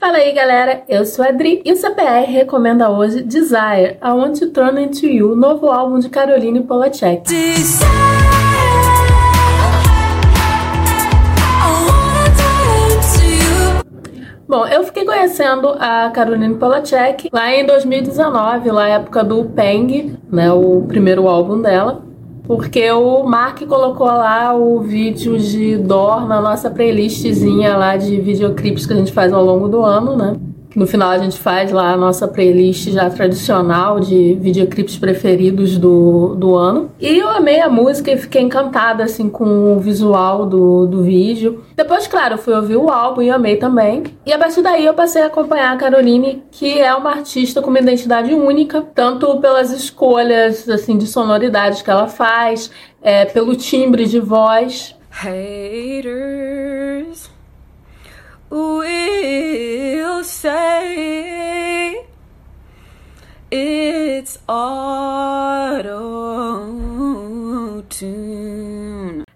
Fala aí galera, eu sou a Adri e o CPR recomenda hoje Desire, I Want to Turn Into You, novo álbum de Caroline Polachek. Bom, eu fiquei conhecendo a Caroline Polachek lá em 2019, lá época do Peng, né, o primeiro álbum dela porque o Mark colocou lá o vídeo de Dor na nossa playlistzinha lá de videoclipes que a gente faz ao longo do ano, né? No final a gente faz lá a nossa playlist já tradicional de videoclipes preferidos do, do ano. E eu amei a música e fiquei encantada assim com o visual do, do vídeo. Depois, claro, fui ouvir o álbum e amei também. E a partir daí eu passei a acompanhar a Caroline, que é uma artista com uma identidade única, tanto pelas escolhas assim de sonoridades que ela faz, é, pelo timbre de voz. Haters it's auto-tune.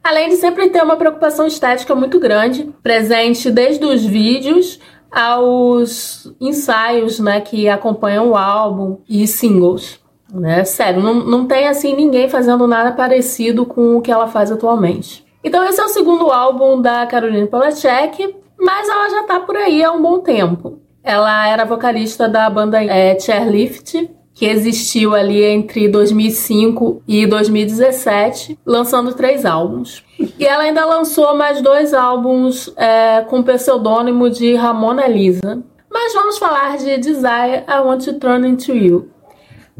Além de sempre ter uma preocupação estética muito grande, presente desde os vídeos aos ensaios né, que acompanham o álbum e singles. Né? Sério, não, não tem assim ninguém fazendo nada parecido com o que ela faz atualmente. Então esse é o segundo álbum da Caroline Polachek, mas ela já tá por aí há um bom tempo. Ela era vocalista da banda é, Chairlift, que existiu ali entre 2005 e 2017, lançando três álbuns. E ela ainda lançou mais dois álbuns é, com o pseudônimo de Ramona Lisa. Mas vamos falar de Desire I Want to Turn Into You.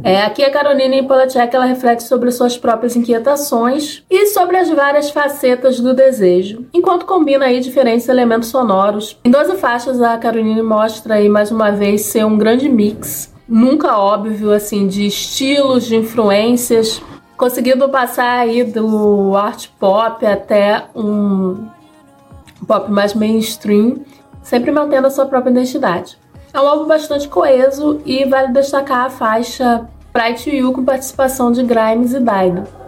É, aqui a Caroline Polachek ela reflete sobre suas próprias inquietações e sobre as várias facetas do desejo, enquanto combina aí diferentes elementos sonoros. Em 12 faixas, a Caroline mostra aí mais uma vez ser um grande mix, nunca óbvio assim, de estilos, de influências, conseguindo passar aí do art pop até um pop mais mainstream, sempre mantendo a sua própria identidade. É um álbum bastante coeso e vale destacar a faixa Pride to You com participação de Grimes e Dido.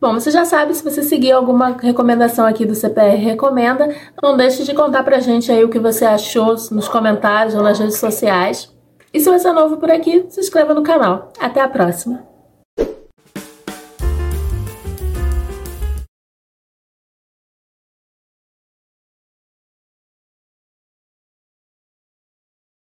Bom, você já sabe, se você seguir alguma recomendação aqui do CPR Recomenda, não deixe de contar pra gente aí o que você achou nos comentários ou nas redes sociais. E se você é novo por aqui, se inscreva no canal. Até a próxima!